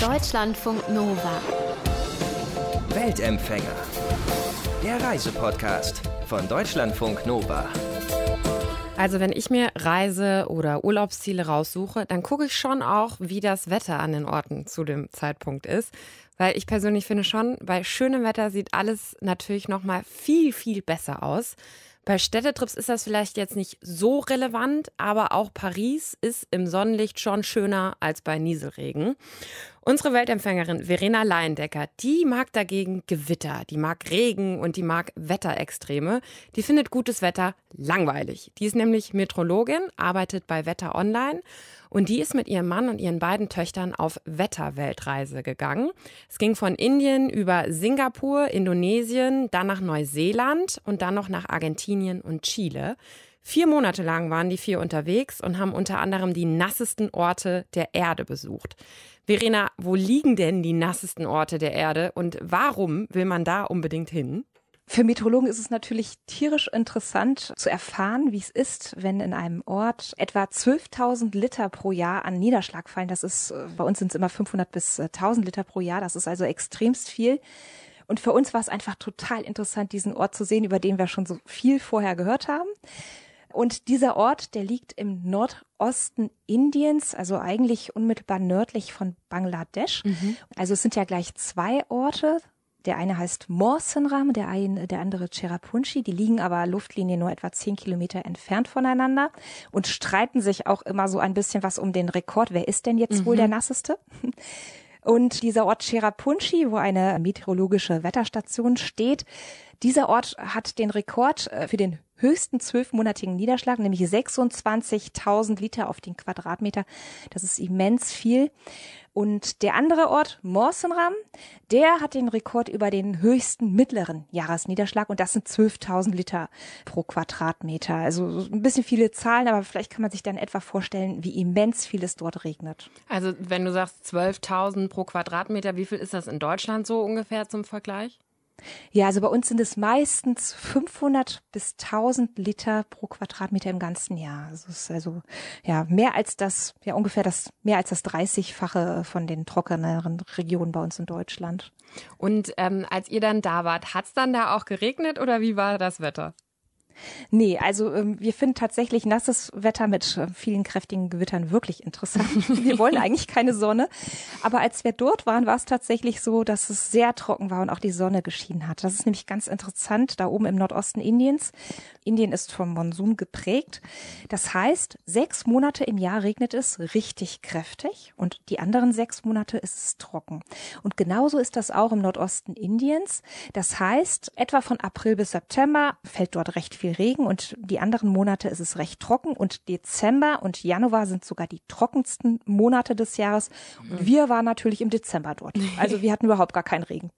Deutschlandfunk Nova. Weltempfänger. Der Reisepodcast von Deutschlandfunk Nova. Also wenn ich mir Reise- oder Urlaubsziele raussuche, dann gucke ich schon auch, wie das Wetter an den Orten zu dem Zeitpunkt ist. Weil ich persönlich finde schon, bei schönem Wetter sieht alles natürlich noch mal viel, viel besser aus. Bei Städtetrips ist das vielleicht jetzt nicht so relevant, aber auch Paris ist im Sonnenlicht schon schöner als bei Nieselregen. Unsere Weltempfängerin Verena Leindecker, die mag dagegen Gewitter, die mag Regen und die mag Wetterextreme. Die findet gutes Wetter langweilig. Die ist nämlich Metrologin, arbeitet bei Wetter Online und die ist mit ihrem Mann und ihren beiden Töchtern auf Wetterweltreise gegangen. Es ging von Indien über Singapur, Indonesien, dann nach Neuseeland und dann noch nach Argentinien und Chile. Vier Monate lang waren die vier unterwegs und haben unter anderem die nassesten Orte der Erde besucht. Verena, wo liegen denn die nassesten Orte der Erde und warum will man da unbedingt hin? Für Meteorologen ist es natürlich tierisch interessant zu erfahren, wie es ist, wenn in einem Ort etwa 12.000 Liter pro Jahr an Niederschlag fallen. Das ist, äh, bei uns sind es immer 500 bis 1.000 Liter pro Jahr. Das ist also extremst viel. Und für uns war es einfach total interessant, diesen Ort zu sehen, über den wir schon so viel vorher gehört haben. Und dieser Ort, der liegt im Nordosten Indiens, also eigentlich unmittelbar nördlich von Bangladesch. Mhm. Also es sind ja gleich zwei Orte. Der eine heißt Morsenram, der, ein, der andere Cherrapunchi. Die liegen aber Luftlinie nur etwa zehn Kilometer entfernt voneinander und streiten sich auch immer so ein bisschen was um den Rekord. Wer ist denn jetzt mhm. wohl der nasseste? Und dieser Ort Cherrapunchi, wo eine meteorologische Wetterstation steht, dieser Ort hat den Rekord äh, für den höchsten zwölfmonatigen Niederschlag, nämlich 26.000 Liter auf den Quadratmeter. Das ist immens viel. Und der andere Ort, Morsenram, der hat den Rekord über den höchsten mittleren Jahresniederschlag und das sind 12.000 Liter pro Quadratmeter. Also ein bisschen viele Zahlen, aber vielleicht kann man sich dann etwa vorstellen, wie immens viel es dort regnet. Also wenn du sagst 12.000 pro Quadratmeter, wie viel ist das in Deutschland so ungefähr zum Vergleich? Ja, also bei uns sind es meistens 500 bis 1000 Liter pro Quadratmeter im ganzen Jahr. Also es ist also ja mehr als das, ja ungefähr das mehr als das 30-fache von den trockeneren Regionen bei uns in Deutschland. Und ähm, als ihr dann da wart, hat's dann da auch geregnet oder wie war das Wetter? Nee, also ähm, wir finden tatsächlich nasses Wetter mit äh, vielen kräftigen Gewittern wirklich interessant. wir wollen eigentlich keine Sonne. Aber als wir dort waren, war es tatsächlich so, dass es sehr trocken war und auch die Sonne geschienen hat. Das ist nämlich ganz interessant, da oben im Nordosten Indiens. Indien ist vom Monsun geprägt. Das heißt, sechs Monate im Jahr regnet es richtig kräftig und die anderen sechs Monate ist es trocken. Und genauso ist das auch im Nordosten Indiens. Das heißt, etwa von April bis September fällt dort recht viel Regen und die anderen Monate ist es recht trocken und Dezember und Januar sind sogar die trockensten Monate des Jahres. Und wir waren natürlich im Dezember dort. Also wir hatten überhaupt gar keinen Regen.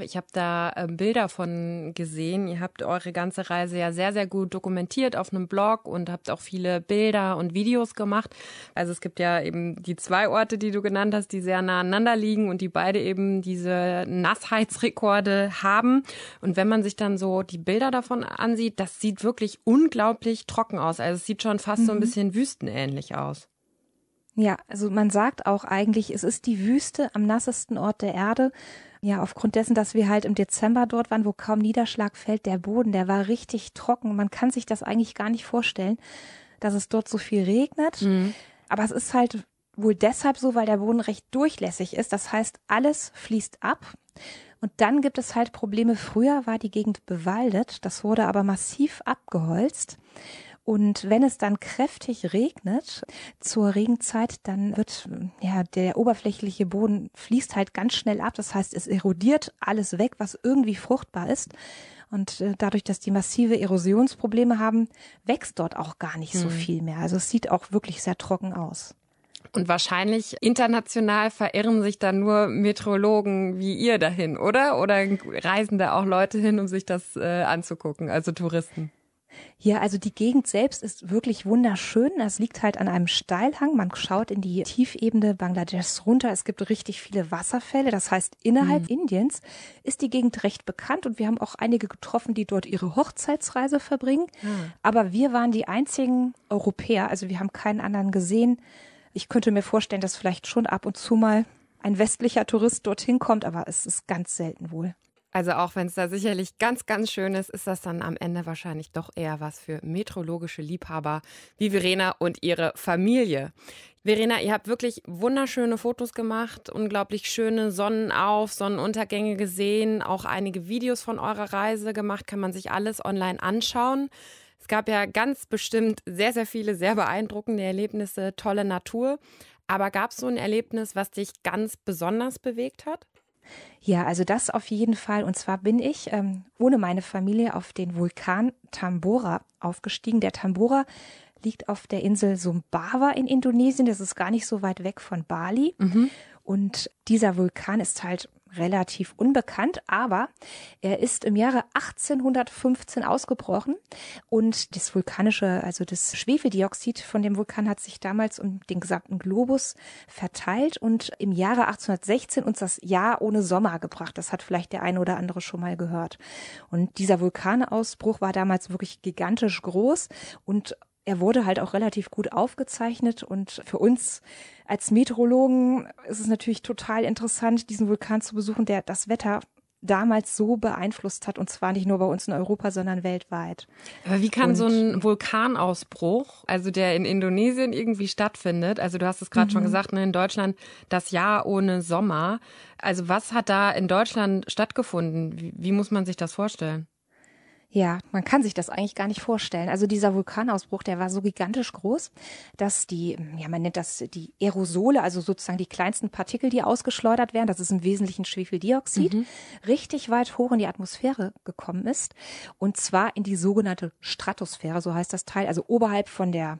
Ich habe da äh, Bilder von gesehen. Ihr habt eure ganze Reise ja sehr, sehr gut dokumentiert auf einem Blog und habt auch viele Bilder und Videos gemacht. Also es gibt ja eben die zwei Orte, die du genannt hast, die sehr nah aneinander liegen und die beide eben diese Nassheitsrekorde haben. Und wenn man sich dann so die Bilder davon ansieht, das sieht wirklich unglaublich trocken aus. Also es sieht schon fast mhm. so ein mhm. bisschen wüstenähnlich aus. Ja, also man sagt auch eigentlich, es ist die Wüste am nassesten Ort der Erde. Ja, aufgrund dessen, dass wir halt im Dezember dort waren, wo kaum Niederschlag fällt, der Boden, der war richtig trocken. Man kann sich das eigentlich gar nicht vorstellen, dass es dort so viel regnet. Mhm. Aber es ist halt wohl deshalb so, weil der Boden recht durchlässig ist. Das heißt, alles fließt ab. Und dann gibt es halt Probleme. Früher war die Gegend bewaldet. Das wurde aber massiv abgeholzt. Und wenn es dann kräftig regnet zur Regenzeit, dann wird ja der oberflächliche Boden fließt halt ganz schnell ab. Das heißt, es erodiert alles weg, was irgendwie fruchtbar ist. Und äh, dadurch, dass die massive Erosionsprobleme haben, wächst dort auch gar nicht so hm. viel mehr. Also es sieht auch wirklich sehr trocken aus. Und wahrscheinlich international verirren sich dann nur Meteorologen wie ihr dahin, oder? Oder reisen da auch Leute hin, um sich das äh, anzugucken, also Touristen? Ja, also die Gegend selbst ist wirklich wunderschön. Es liegt halt an einem Steilhang. Man schaut in die Tiefebene Bangladeschs runter. Es gibt richtig viele Wasserfälle. Das heißt, innerhalb mhm. Indiens ist die Gegend recht bekannt und wir haben auch einige getroffen, die dort ihre Hochzeitsreise verbringen. Mhm. Aber wir waren die einzigen Europäer. Also wir haben keinen anderen gesehen. Ich könnte mir vorstellen, dass vielleicht schon ab und zu mal ein westlicher Tourist dorthin kommt, aber es ist ganz selten wohl. Also auch wenn es da sicherlich ganz, ganz schön ist, ist das dann am Ende wahrscheinlich doch eher was für meteorologische Liebhaber wie Verena und ihre Familie. Verena, ihr habt wirklich wunderschöne Fotos gemacht, unglaublich schöne Sonnenauf-, Sonnenuntergänge gesehen, auch einige Videos von eurer Reise gemacht, kann man sich alles online anschauen. Es gab ja ganz bestimmt sehr, sehr viele sehr beeindruckende Erlebnisse, tolle Natur. Aber gab es so ein Erlebnis, was dich ganz besonders bewegt hat? Ja, also das auf jeden Fall. Und zwar bin ich ähm, ohne meine Familie auf den Vulkan Tambora aufgestiegen. Der Tambora liegt auf der Insel Sumbawa in Indonesien. Das ist gar nicht so weit weg von Bali. Mhm. Und dieser Vulkan ist halt relativ unbekannt, aber er ist im Jahre 1815 ausgebrochen und das vulkanische, also das Schwefeldioxid von dem Vulkan hat sich damals um den gesamten Globus verteilt und im Jahre 1816 uns das Jahr ohne Sommer gebracht. Das hat vielleicht der eine oder andere schon mal gehört. Und dieser Vulkanausbruch war damals wirklich gigantisch groß und er wurde halt auch relativ gut aufgezeichnet und für uns als Meteorologen ist es natürlich total interessant, diesen Vulkan zu besuchen, der das Wetter damals so beeinflusst hat und zwar nicht nur bei uns in Europa, sondern weltweit. Aber wie kann und so ein Vulkanausbruch, also der in Indonesien irgendwie stattfindet, also du hast es gerade mhm. schon gesagt, ne, in Deutschland das Jahr ohne Sommer. Also was hat da in Deutschland stattgefunden? Wie, wie muss man sich das vorstellen? Ja, man kann sich das eigentlich gar nicht vorstellen. Also dieser Vulkanausbruch, der war so gigantisch groß, dass die, ja, man nennt das die Aerosole, also sozusagen die kleinsten Partikel, die ausgeschleudert werden, das ist im Wesentlichen Schwefeldioxid, mhm. richtig weit hoch in die Atmosphäre gekommen ist. Und zwar in die sogenannte Stratosphäre, so heißt das Teil, also oberhalb von der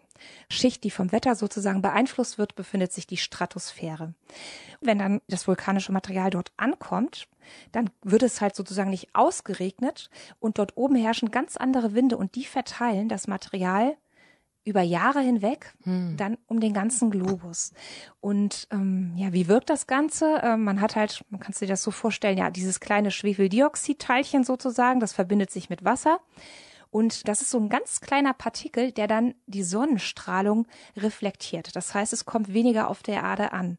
Schicht, die vom Wetter sozusagen beeinflusst wird, befindet sich die Stratosphäre. Wenn dann das vulkanische Material dort ankommt, dann wird es halt sozusagen nicht ausgeregnet und dort oben herrschen ganz andere Winde und die verteilen das Material über Jahre hinweg hm. dann um den ganzen Globus. Und ähm, ja, wie wirkt das Ganze? Ähm, man hat halt, man kann sich das so vorstellen, ja, dieses kleine Schwefeldioxidteilchen sozusagen, das verbindet sich mit Wasser. Und das ist so ein ganz kleiner Partikel, der dann die Sonnenstrahlung reflektiert. Das heißt, es kommt weniger auf der Erde an.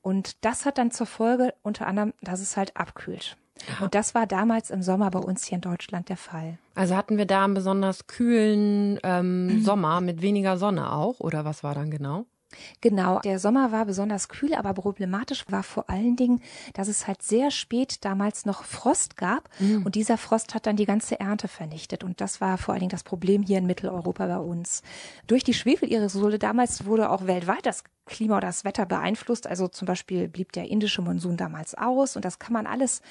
Und das hat dann zur Folge unter anderem, dass es halt abkühlt. Und das war damals im Sommer bei uns hier in Deutschland der Fall. Also hatten wir da einen besonders kühlen ähm, Sommer mit weniger Sonne auch, oder was war dann genau? Genau, der Sommer war besonders kühl, aber problematisch war vor allen Dingen, dass es halt sehr spät damals noch Frost gab mhm. und dieser Frost hat dann die ganze Ernte vernichtet und das war vor allen Dingen das Problem hier in Mitteleuropa bei uns. Durch die Schwefelaerosole damals wurde auch weltweit das Klima oder das Wetter beeinflusst. Also zum Beispiel blieb der indische Monsun damals aus und das kann man alles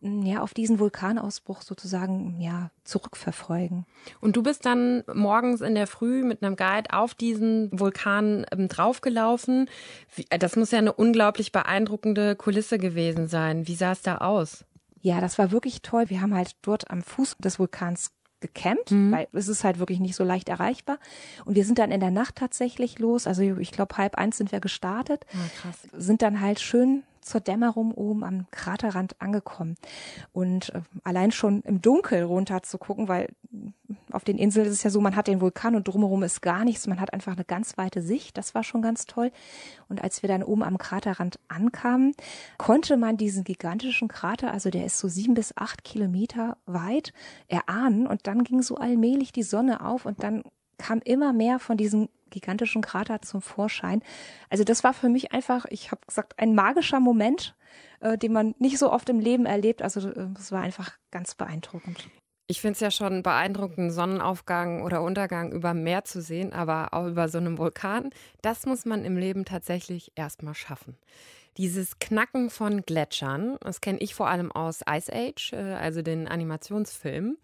mm, ja auf diesen Vulkanausbruch sozusagen ja zurückverfolgen. Und du bist dann morgens in der Früh mit einem Guide auf diesen Vulkan ähm, draufgelaufen. Das muss ja eine unglaublich beeindruckende Kulisse gewesen sein. Wie sah es da aus? Ja, das war wirklich toll. Wir haben halt dort am Fuß des Vulkans gecampt, mhm. weil es ist halt wirklich nicht so leicht erreichbar. Und wir sind dann in der Nacht tatsächlich los. Also ich glaube, halb eins sind wir gestartet. Oh, krass. Sind dann halt schön zur Dämmerung oben am Kraterrand angekommen. Und äh, allein schon im Dunkel runter zu gucken, weil auf den Inseln ist es ja so, man hat den Vulkan und drumherum ist gar nichts. Man hat einfach eine ganz weite Sicht. Das war schon ganz toll. Und als wir dann oben am Kraterrand ankamen, konnte man diesen gigantischen Krater, also der ist so sieben bis acht Kilometer weit, erahnen. Und dann ging so allmählich die Sonne auf und dann kam immer mehr von diesen gigantischen Krater zum Vorschein. Also das war für mich einfach, ich habe gesagt, ein magischer Moment, äh, den man nicht so oft im Leben erlebt. Also äh, das war einfach ganz beeindruckend. Ich finde es ja schon beeindruckend, Sonnenaufgang oder Untergang über Meer zu sehen, aber auch über so einem Vulkan. Das muss man im Leben tatsächlich erstmal schaffen. Dieses Knacken von Gletschern, das kenne ich vor allem aus Ice Age, äh, also den Animationsfilmen.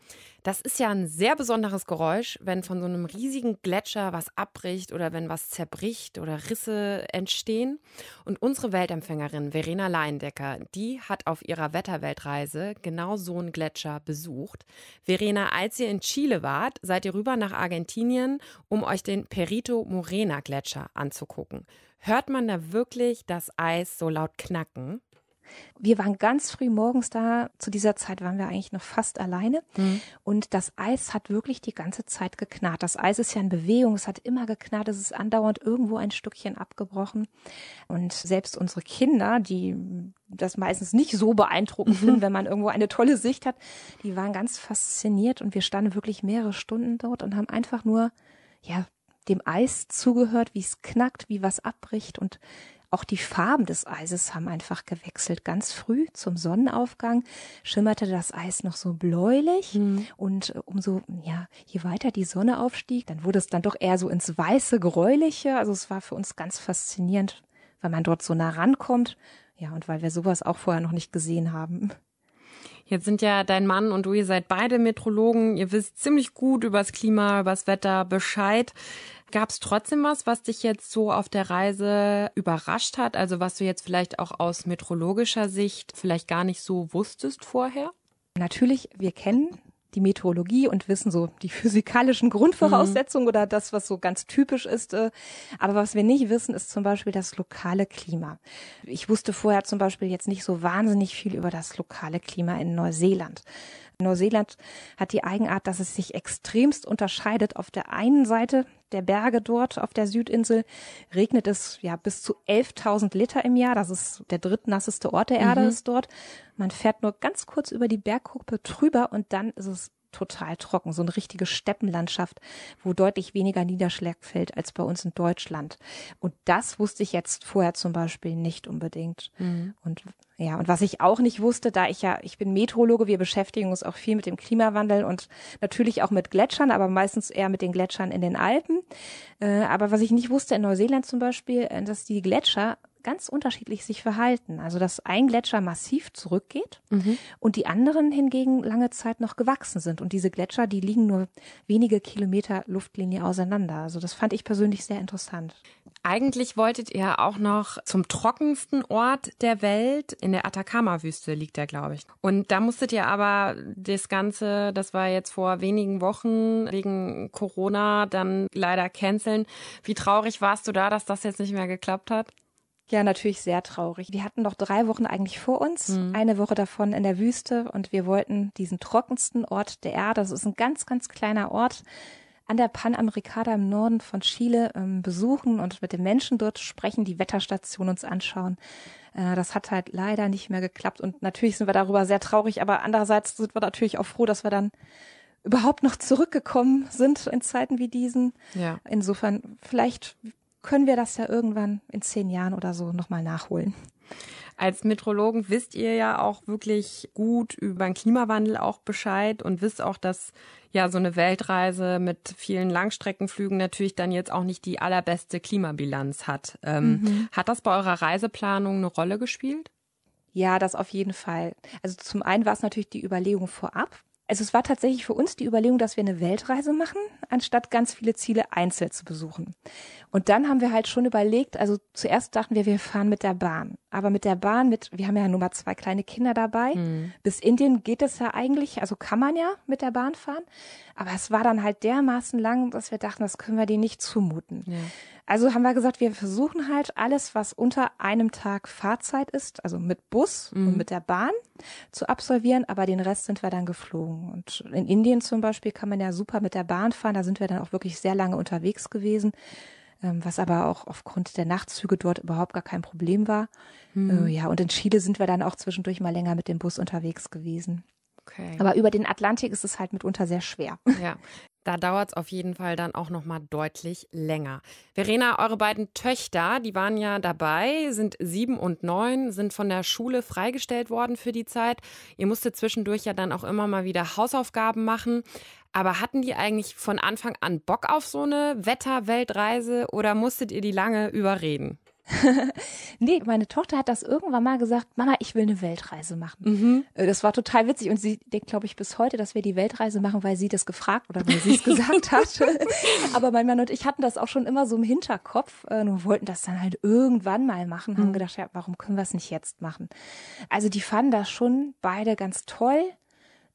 Das ist ja ein sehr besonderes Geräusch, wenn von so einem riesigen Gletscher was abbricht oder wenn was zerbricht oder Risse entstehen. Und unsere Weltempfängerin Verena Leindecker, die hat auf ihrer Wetterweltreise genau so einen Gletscher besucht. Verena, als ihr in Chile wart, seid ihr rüber nach Argentinien, um euch den Perito Morena Gletscher anzugucken. Hört man da wirklich das Eis so laut knacken? Wir waren ganz früh morgens da. Zu dieser Zeit waren wir eigentlich noch fast alleine. Mhm. Und das Eis hat wirklich die ganze Zeit geknarrt. Das Eis ist ja in Bewegung. Es hat immer geknarrt. Es ist andauernd irgendwo ein Stückchen abgebrochen. Und selbst unsere Kinder, die das meistens nicht so beeindruckend finden, wenn man irgendwo eine tolle Sicht hat, die waren ganz fasziniert und wir standen wirklich mehrere Stunden dort und haben einfach nur, ja, dem Eis zugehört, wie es knackt, wie was abbricht und auch die Farben des Eises haben einfach gewechselt. Ganz früh zum Sonnenaufgang schimmerte das Eis noch so bläulich mhm. und äh, umso, ja, je weiter die Sonne aufstieg, dann wurde es dann doch eher so ins weiße, gräuliche. Also es war für uns ganz faszinierend, weil man dort so nah rankommt. Ja, und weil wir sowas auch vorher noch nicht gesehen haben. Jetzt sind ja dein Mann und du, ihr seid beide Metrologen. Ihr wisst ziemlich gut übers Klima, übers Wetter Bescheid. Gab es trotzdem was, was dich jetzt so auf der Reise überrascht hat? Also was du jetzt vielleicht auch aus meteorologischer Sicht vielleicht gar nicht so wusstest vorher? Natürlich, wir kennen die Meteorologie und wissen so die physikalischen Grundvoraussetzungen mhm. oder das, was so ganz typisch ist. Äh, aber was wir nicht wissen, ist zum Beispiel das lokale Klima. Ich wusste vorher zum Beispiel jetzt nicht so wahnsinnig viel über das lokale Klima in Neuseeland. Neuseeland hat die Eigenart, dass es sich extremst unterscheidet. Auf der einen Seite der Berge dort auf der Südinsel regnet es ja bis zu 11.000 Liter im Jahr. Das ist der drittnasseste Ort der Erde mhm. ist dort. Man fährt nur ganz kurz über die Bergkuppe drüber und dann ist es total trocken, so eine richtige Steppenlandschaft, wo deutlich weniger Niederschlag fällt als bei uns in Deutschland. Und das wusste ich jetzt vorher zum Beispiel nicht unbedingt. Mhm. Und ja, und was ich auch nicht wusste, da ich ja, ich bin Meteorologe, wir beschäftigen uns auch viel mit dem Klimawandel und natürlich auch mit Gletschern, aber meistens eher mit den Gletschern in den Alpen. Äh, aber was ich nicht wusste in Neuseeland zum Beispiel, äh, dass die Gletscher ganz unterschiedlich sich verhalten. Also dass ein Gletscher massiv zurückgeht mhm. und die anderen hingegen lange Zeit noch gewachsen sind. Und diese Gletscher, die liegen nur wenige Kilometer Luftlinie auseinander. Also das fand ich persönlich sehr interessant. Eigentlich wolltet ihr auch noch zum trockensten Ort der Welt, in der Atacama-Wüste liegt der, glaube ich. Und da musstet ihr aber das Ganze, das war jetzt vor wenigen Wochen wegen Corona, dann leider canceln. Wie traurig warst du da, dass das jetzt nicht mehr geklappt hat? Ja, natürlich sehr traurig. Wir hatten noch drei Wochen eigentlich vor uns, mhm. eine Woche davon in der Wüste und wir wollten diesen trockensten Ort der Erde, das ist ein ganz, ganz kleiner Ort, an der Panamericana im Norden von Chile ähm, besuchen und mit den Menschen dort sprechen, die Wetterstation uns anschauen. Äh, das hat halt leider nicht mehr geklappt und natürlich sind wir darüber sehr traurig, aber andererseits sind wir natürlich auch froh, dass wir dann überhaupt noch zurückgekommen sind in Zeiten wie diesen. Ja. Insofern vielleicht können wir das ja irgendwann in zehn Jahren oder so nochmal nachholen. Als Metrologen wisst ihr ja auch wirklich gut über den Klimawandel auch Bescheid und wisst auch, dass ja so eine Weltreise mit vielen Langstreckenflügen natürlich dann jetzt auch nicht die allerbeste Klimabilanz hat. Ähm, mhm. Hat das bei eurer Reiseplanung eine Rolle gespielt? Ja, das auf jeden Fall. Also zum einen war es natürlich die Überlegung vorab, also es war tatsächlich für uns die Überlegung, dass wir eine Weltreise machen, anstatt ganz viele Ziele einzeln zu besuchen. Und dann haben wir halt schon überlegt, also zuerst dachten wir, wir fahren mit der Bahn. Aber mit der Bahn, mit, wir haben ja nur mal zwei kleine Kinder dabei. Mhm. Bis Indien geht es ja eigentlich, also kann man ja mit der Bahn fahren. Aber es war dann halt dermaßen lang, dass wir dachten, das können wir denen nicht zumuten. Ja. Also haben wir gesagt, wir versuchen halt alles, was unter einem Tag Fahrzeit ist, also mit Bus mhm. und mit der Bahn zu absolvieren, aber den Rest sind wir dann geflogen. Und in Indien zum Beispiel kann man ja super mit der Bahn fahren, da sind wir dann auch wirklich sehr lange unterwegs gewesen, ähm, was aber auch aufgrund der Nachtzüge dort überhaupt gar kein Problem war. Mhm. Ja, und in Chile sind wir dann auch zwischendurch mal länger mit dem Bus unterwegs gewesen. Okay. Aber über den Atlantik ist es halt mitunter sehr schwer. Ja. Da dauert es auf jeden Fall dann auch noch mal deutlich länger. Verena, eure beiden Töchter, die waren ja dabei, sind sieben und neun, sind von der Schule freigestellt worden für die Zeit. Ihr musstet zwischendurch ja dann auch immer mal wieder Hausaufgaben machen. Aber hatten die eigentlich von Anfang an Bock auf so eine Wetterweltreise oder musstet ihr die lange überreden? nee, meine Tochter hat das irgendwann mal gesagt, Mama, ich will eine Weltreise machen. Mhm. Äh, das war total witzig und sie denkt, glaube ich, bis heute, dass wir die Weltreise machen, weil sie das gefragt oder weil sie es gesagt hat. Aber mein Mann und ich hatten das auch schon immer so im Hinterkopf äh, und wollten das dann halt irgendwann mal machen, haben mhm. gedacht, ja, warum können wir es nicht jetzt machen? Also die fanden das schon beide ganz toll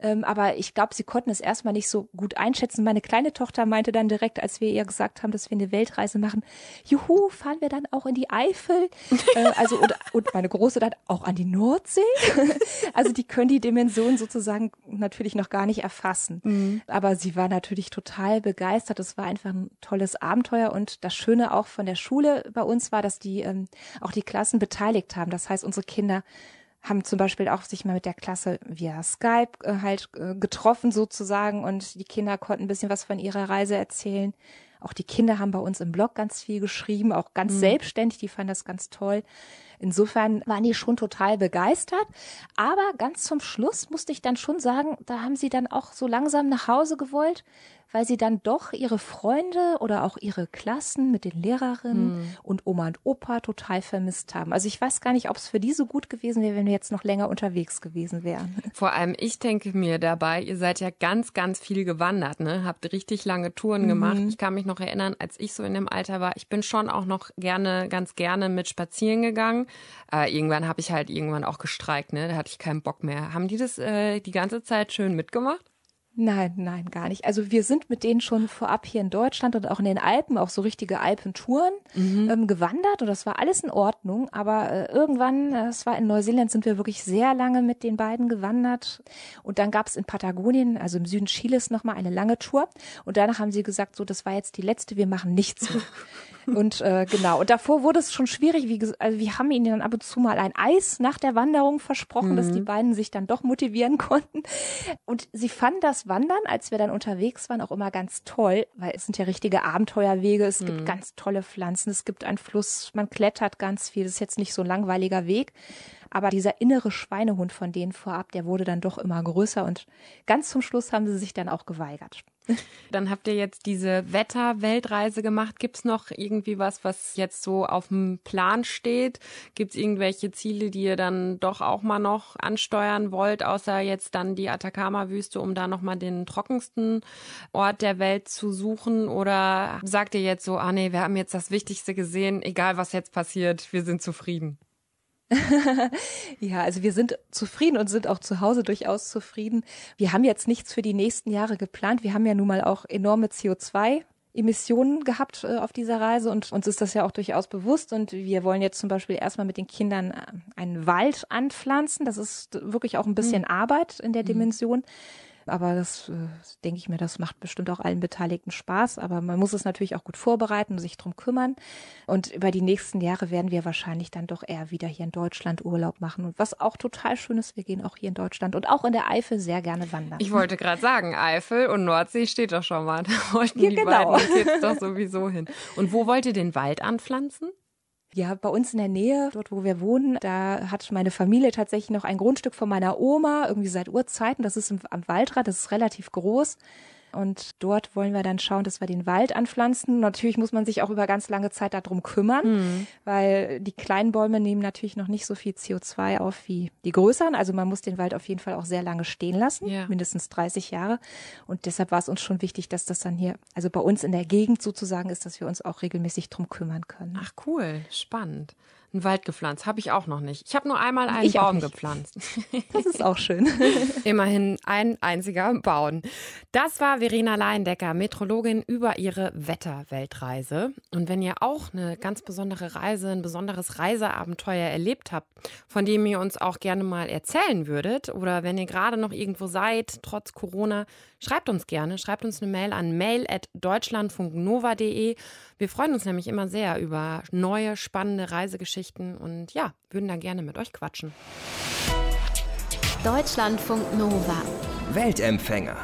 Ähm, aber ich glaube, sie konnten es erstmal nicht so gut einschätzen. Meine kleine Tochter meinte dann direkt, als wir ihr gesagt haben, dass wir eine Weltreise machen, juhu, fahren wir dann auch in die Eifel? äh, also und, und meine Große dann auch an die Nordsee. also die können die Dimension sozusagen natürlich noch gar nicht erfassen. Mhm. Aber sie war natürlich total begeistert. Es war einfach ein tolles Abenteuer und das Schöne auch von der Schule bei uns war, dass die ähm, auch die Klassen beteiligt haben. Das heißt, unsere Kinder haben zum Beispiel auch sich mal mit der Klasse via Skype äh, halt äh, getroffen sozusagen und die Kinder konnten ein bisschen was von ihrer Reise erzählen. Auch die Kinder haben bei uns im Blog ganz viel geschrieben, auch ganz mhm. selbstständig, die fanden das ganz toll. Insofern waren die schon total begeistert. Aber ganz zum Schluss musste ich dann schon sagen, da haben sie dann auch so langsam nach Hause gewollt, weil sie dann doch ihre Freunde oder auch ihre Klassen mit den Lehrerinnen mhm. und Oma und Opa total vermisst haben. Also ich weiß gar nicht, ob es für die so gut gewesen wäre, wenn wir jetzt noch länger unterwegs gewesen wären. Vor allem ich denke mir dabei, ihr seid ja ganz, ganz viel gewandert, ne? Habt richtig lange Touren mhm. gemacht. Ich kann mich noch erinnern, als ich so in dem Alter war, ich bin schon auch noch gerne, ganz gerne mit spazieren gegangen. Äh, irgendwann habe ich halt irgendwann auch gestreikt, ne? Da hatte ich keinen Bock mehr. Haben die das äh, die ganze Zeit schön mitgemacht? Nein, nein, gar nicht. Also wir sind mit denen schon vorab hier in Deutschland und auch in den Alpen, auch so richtige Alpentouren mhm. ähm, gewandert und das war alles in Ordnung. Aber äh, irgendwann, äh, es war in Neuseeland, sind wir wirklich sehr lange mit den beiden gewandert. Und dann gab es in Patagonien, also im Süden Chiles, nochmal eine lange Tour. Und danach haben sie gesagt, so, das war jetzt die letzte, wir machen nichts mehr. Und äh, genau, und davor wurde es schon schwierig. Wie, also wir haben ihnen dann ab und zu mal ein Eis nach der Wanderung versprochen, mhm. dass die mhm. beiden sich dann doch motivieren konnten. Und sie fanden das Wandern, als wir dann unterwegs waren, auch immer ganz toll, weil es sind ja richtige Abenteuerwege, es mhm. gibt ganz tolle Pflanzen, es gibt einen Fluss, man klettert ganz viel. Das ist jetzt nicht so ein langweiliger Weg. Aber dieser innere Schweinehund von denen vorab, der wurde dann doch immer größer und ganz zum Schluss haben sie sich dann auch geweigert. Dann habt ihr jetzt diese Wetter-Weltreise gemacht. Gibt es noch irgendwie was, was jetzt so auf dem Plan steht? Gibt es irgendwelche Ziele, die ihr dann doch auch mal noch ansteuern wollt, außer jetzt dann die Atacama-Wüste, um da nochmal den trockensten Ort der Welt zu suchen? Oder sagt ihr jetzt so, ah nee, wir haben jetzt das Wichtigste gesehen, egal was jetzt passiert, wir sind zufrieden? ja, also wir sind zufrieden und sind auch zu Hause durchaus zufrieden. Wir haben jetzt nichts für die nächsten Jahre geplant. Wir haben ja nun mal auch enorme CO2 Emissionen gehabt äh, auf dieser Reise und uns ist das ja auch durchaus bewusst und wir wollen jetzt zum Beispiel erstmal mit den Kindern äh, einen Wald anpflanzen. Das ist wirklich auch ein bisschen mhm. Arbeit in der mhm. Dimension. Aber das äh, denke ich mir, das macht bestimmt auch allen Beteiligten Spaß. Aber man muss es natürlich auch gut vorbereiten und sich drum kümmern. Und über die nächsten Jahre werden wir wahrscheinlich dann doch eher wieder hier in Deutschland Urlaub machen. Und was auch total schön ist, wir gehen auch hier in Deutschland und auch in der Eifel sehr gerne wandern. Ich wollte gerade sagen, Eifel und Nordsee steht doch schon mal. Da wollten ja, die genau. beiden jetzt doch sowieso hin. Und wo wollt ihr den Wald anpflanzen? Ja, bei uns in der Nähe, dort wo wir wohnen, da hat meine Familie tatsächlich noch ein Grundstück von meiner Oma, irgendwie seit Urzeiten. Das ist am Waldrad, das ist relativ groß. Und dort wollen wir dann schauen, dass wir den Wald anpflanzen. Natürlich muss man sich auch über ganz lange Zeit darum kümmern, mhm. weil die kleinen Bäume nehmen natürlich noch nicht so viel CO2 auf wie die größeren. Also man muss den Wald auf jeden Fall auch sehr lange stehen lassen, ja. mindestens 30 Jahre. Und deshalb war es uns schon wichtig, dass das dann hier, also bei uns in der Gegend sozusagen ist, dass wir uns auch regelmäßig drum kümmern können. Ach cool, spannend einen Wald gepflanzt. Habe ich auch noch nicht. Ich habe nur einmal einen ich Baum gepflanzt. Das ist auch schön. Immerhin ein einziger Baum. Das war Verena Leindecker, Metrologin über ihre Wetterweltreise. Und wenn ihr auch eine ganz besondere Reise, ein besonderes Reiseabenteuer erlebt habt, von dem ihr uns auch gerne mal erzählen würdet, oder wenn ihr gerade noch irgendwo seid, trotz Corona, schreibt uns gerne. Schreibt uns eine Mail an mail.deutschlandfunknova.de. Wir freuen uns nämlich immer sehr über neue, spannende Reisegeschichten und ja, würden da gerne mit euch quatschen. Deutschlandfunk Nova. Weltempfänger.